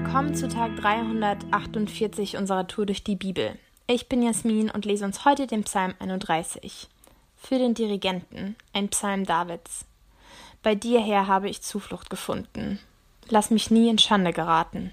Willkommen zu Tag 348 unserer Tour durch die Bibel. Ich bin Jasmin und lese uns heute den Psalm 31. Für den Dirigenten, ein Psalm Davids. Bei dir, Herr, habe ich Zuflucht gefunden. Lass mich nie in Schande geraten.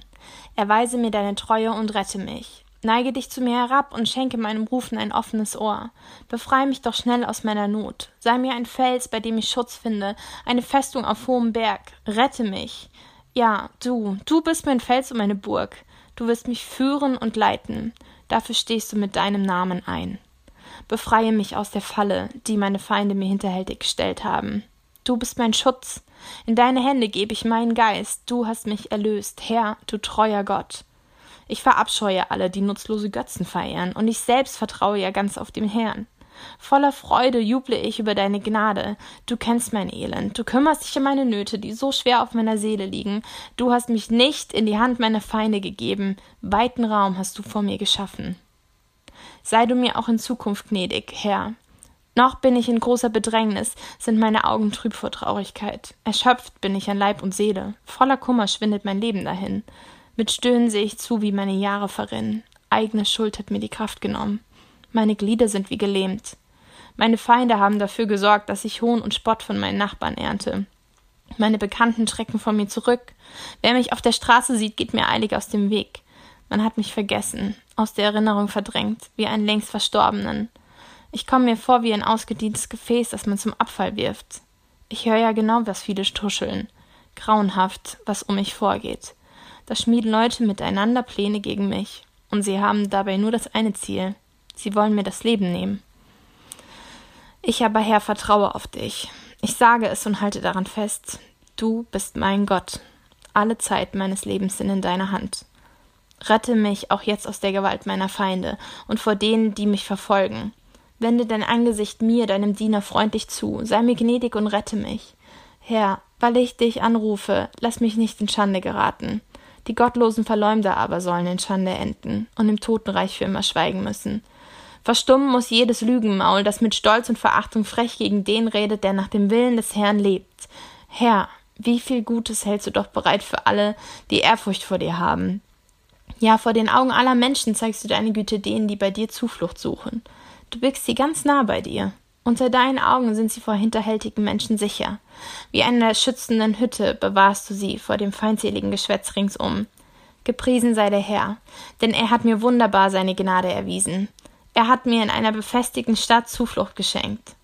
Erweise mir deine Treue und rette mich. Neige dich zu mir herab und schenke meinem Rufen ein offenes Ohr. Befreie mich doch schnell aus meiner Not. Sei mir ein Fels, bei dem ich Schutz finde, eine Festung auf hohem Berg. Rette mich. Ja, du, du bist mein Fels und meine Burg. Du wirst mich führen und leiten. Dafür stehst du mit deinem Namen ein. Befreie mich aus der Falle, die meine Feinde mir hinterhältig gestellt haben. Du bist mein Schutz. In deine Hände gebe ich meinen Geist. Du hast mich erlöst, Herr, du treuer Gott. Ich verabscheue alle, die nutzlose Götzen verehren, und ich selbst vertraue ja ganz auf den Herrn. Voller Freude juble ich über deine Gnade. Du kennst mein Elend. Du kümmerst dich um meine Nöte, die so schwer auf meiner Seele liegen. Du hast mich nicht in die Hand meiner Feinde gegeben. Weiten Raum hast du vor mir geschaffen. Sei du mir auch in Zukunft gnädig, Herr. Noch bin ich in großer Bedrängnis, sind meine Augen trüb vor Traurigkeit. Erschöpft bin ich an Leib und Seele. Voller Kummer schwindet mein Leben dahin. Mit Stöhnen sehe ich zu, wie meine Jahre verrinnen. Eigene Schuld hat mir die Kraft genommen. Meine Glieder sind wie gelähmt. Meine Feinde haben dafür gesorgt, dass ich Hohn und Spott von meinen Nachbarn ernte. Meine Bekannten schrecken von mir zurück. Wer mich auf der Straße sieht, geht mir eilig aus dem Weg. Man hat mich vergessen, aus der Erinnerung verdrängt, wie einen längst Verstorbenen. Ich komme mir vor wie ein ausgedientes Gefäß, das man zum Abfall wirft. Ich höre ja genau, was viele tuscheln. Grauenhaft, was um mich vorgeht. Da schmieden Leute miteinander Pläne gegen mich, und sie haben dabei nur das eine Ziel. Sie wollen mir das Leben nehmen. Ich aber, Herr, vertraue auf dich. Ich sage es und halte daran fest. Du bist mein Gott. Alle Zeit meines Lebens sind in deiner Hand. Rette mich auch jetzt aus der Gewalt meiner Feinde und vor denen, die mich verfolgen. Wende dein Angesicht mir, deinem Diener, freundlich zu, sei mir gnädig und rette mich. Herr, weil ich dich anrufe, lass mich nicht in Schande geraten. Die gottlosen Verleumder aber sollen in Schande enden und im Totenreich für immer schweigen müssen. Verstummen muss jedes Lügenmaul, das mit Stolz und Verachtung frech gegen den redet, der nach dem Willen des Herrn lebt. Herr, wie viel Gutes hältst du doch bereit für alle, die Ehrfurcht vor dir haben. Ja, vor den Augen aller Menschen zeigst du deine Güte denen, die bei dir Zuflucht suchen. Du wirkst sie ganz nah bei dir. Unter deinen Augen sind sie vor hinterhältigen Menschen sicher. Wie einer schützenden Hütte bewahrst du sie vor dem feindseligen Geschwätz ringsum. Gepriesen sei der Herr, denn er hat mir wunderbar seine Gnade erwiesen. Er hat mir in einer befestigten Stadt Zuflucht geschenkt.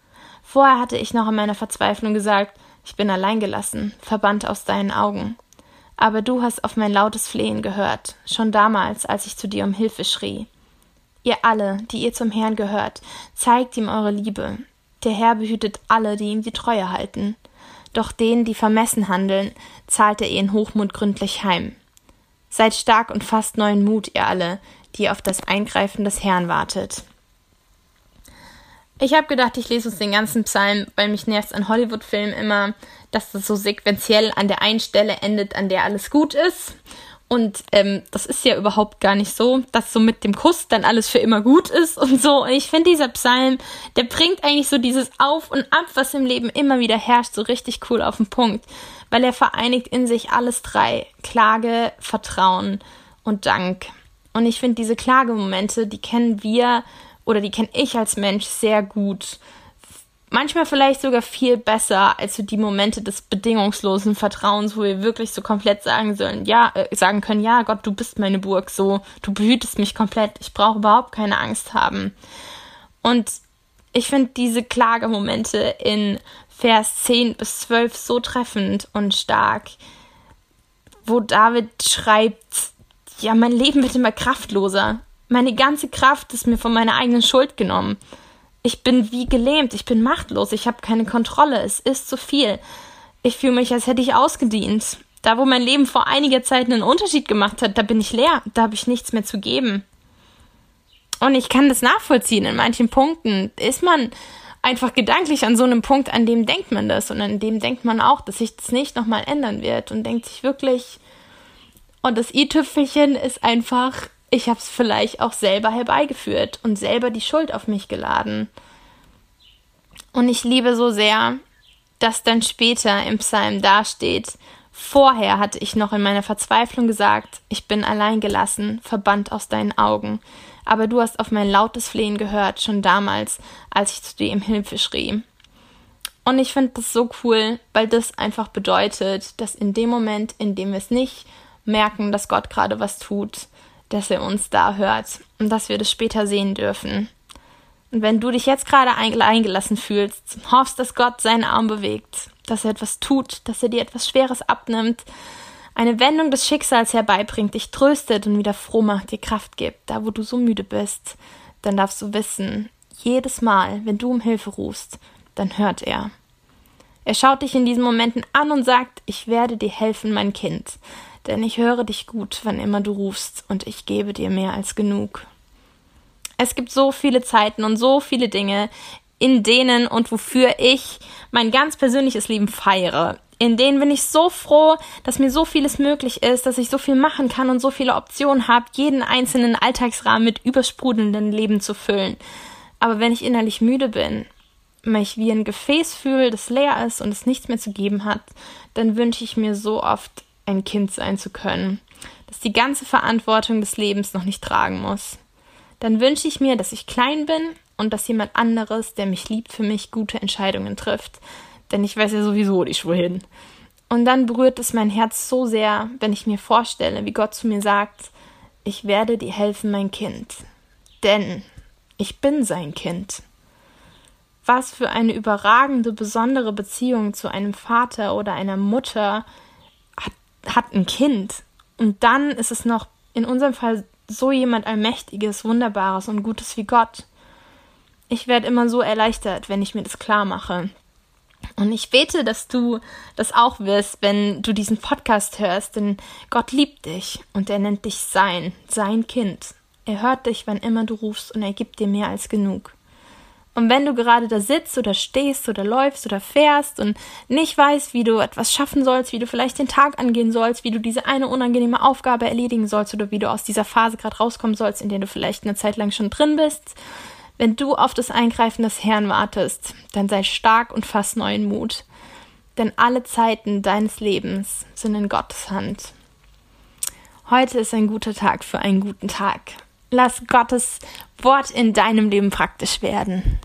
Vorher hatte ich noch in meiner Verzweiflung gesagt, ich bin alleingelassen, verbannt aus deinen Augen. Aber du hast auf mein lautes Flehen gehört, schon damals, als ich zu dir um Hilfe schrie. Ihr alle, die ihr zum Herrn gehört, zeigt ihm eure Liebe, der Herr behütet alle, die ihm die Treue halten. Doch denen, die vermessen handeln, zahlt er ihren Hochmut gründlich heim. Seid stark und fasst neuen Mut, ihr alle, die auf das Eingreifen des Herrn wartet. Ich habe gedacht, ich lese uns den ganzen Psalm, weil mich nervt an Hollywood-Filmen immer, dass das so sequenziell an der einen Stelle endet, an der alles gut ist. Und ähm, das ist ja überhaupt gar nicht so, dass so mit dem Kuss dann alles für immer gut ist und so. Und ich finde, dieser Psalm, der bringt eigentlich so dieses Auf und Ab, was im Leben immer wieder herrscht, so richtig cool auf den Punkt. Weil er vereinigt in sich alles drei. Klage, Vertrauen und Dank. Und ich finde, diese Klagemomente, die kennen wir oder die kenne ich als Mensch sehr gut manchmal vielleicht sogar viel besser als so die Momente des bedingungslosen Vertrauens, wo wir wirklich so komplett sagen sollen, ja, äh, sagen können, ja, Gott, du bist meine Burg, so, du behütest mich komplett, ich brauche überhaupt keine Angst haben. Und ich finde diese Klagemomente in Vers 10 bis 12 so treffend und stark, wo David schreibt, ja, mein Leben wird immer kraftloser. Meine ganze Kraft ist mir von meiner eigenen Schuld genommen ich bin wie gelähmt, ich bin machtlos, ich habe keine Kontrolle, es ist zu viel. Ich fühle mich, als hätte ich ausgedient. Da, wo mein Leben vor einiger Zeit einen Unterschied gemacht hat, da bin ich leer, da habe ich nichts mehr zu geben. Und ich kann das nachvollziehen. In manchen Punkten ist man einfach gedanklich an so einem Punkt, an dem denkt man das. Und an dem denkt man auch, dass sich das nicht nochmal ändern wird. Und denkt sich wirklich, und das i-Tüpfelchen ist einfach, ich habe es vielleicht auch selber herbeigeführt und selber die Schuld auf mich geladen. Und ich liebe so sehr, dass dann später im Psalm dasteht, Vorher hatte ich noch in meiner Verzweiflung gesagt, ich bin allein gelassen, verbannt aus deinen Augen. Aber du hast auf mein lautes Flehen gehört, schon damals, als ich zu dir um Hilfe schrie. Und ich finde das so cool, weil das einfach bedeutet, dass in dem Moment, in dem wir es nicht merken, dass Gott gerade was tut, dass er uns da hört und dass wir das später sehen dürfen. Und wenn du dich jetzt gerade eingelassen fühlst, hoffst, dass Gott seinen Arm bewegt, dass er etwas tut, dass er dir etwas Schweres abnimmt, eine Wendung des Schicksals herbeibringt, dich tröstet und wieder froh macht, dir Kraft gibt, da wo du so müde bist, dann darfst du wissen, jedes Mal, wenn du um Hilfe rufst, dann hört er. Er schaut dich in diesen Momenten an und sagt, ich werde dir helfen, mein Kind, denn ich höre dich gut, wann immer du rufst, und ich gebe dir mehr als genug. Es gibt so viele Zeiten und so viele Dinge, in denen und wofür ich mein ganz persönliches Leben feiere. In denen bin ich so froh, dass mir so vieles möglich ist, dass ich so viel machen kann und so viele Optionen habe, jeden einzelnen Alltagsrahmen mit übersprudelndem Leben zu füllen. Aber wenn ich innerlich müde bin, mich wie ein Gefäß fühle, das leer ist und es nichts mehr zu geben hat, dann wünsche ich mir so oft, ein Kind sein zu können, das die ganze Verantwortung des Lebens noch nicht tragen muss dann wünsche ich mir, dass ich klein bin und dass jemand anderes, der mich liebt, für mich gute Entscheidungen trifft. Denn ich weiß ja sowieso nicht wohin. Und dann berührt es mein Herz so sehr, wenn ich mir vorstelle, wie Gott zu mir sagt, ich werde dir helfen, mein Kind. Denn ich bin sein Kind. Was für eine überragende, besondere Beziehung zu einem Vater oder einer Mutter hat ein Kind. Und dann ist es noch in unserem Fall so jemand Allmächtiges, Wunderbares und Gutes wie Gott. Ich werde immer so erleichtert, wenn ich mir das klar mache. Und ich bete, dass du das auch wirst, wenn du diesen Podcast hörst, denn Gott liebt dich und er nennt dich sein, sein Kind. Er hört dich, wann immer du rufst und er gibt dir mehr als genug. Und wenn du gerade da sitzt oder stehst oder läufst oder fährst und nicht weißt, wie du etwas schaffen sollst, wie du vielleicht den Tag angehen sollst, wie du diese eine unangenehme Aufgabe erledigen sollst oder wie du aus dieser Phase gerade rauskommen sollst, in der du vielleicht eine Zeit lang schon drin bist, wenn du auf das Eingreifen des Herrn wartest, dann sei stark und fass neuen Mut. Denn alle Zeiten deines Lebens sind in Gottes Hand. Heute ist ein guter Tag für einen guten Tag. Lass Gottes Wort in deinem Leben praktisch werden.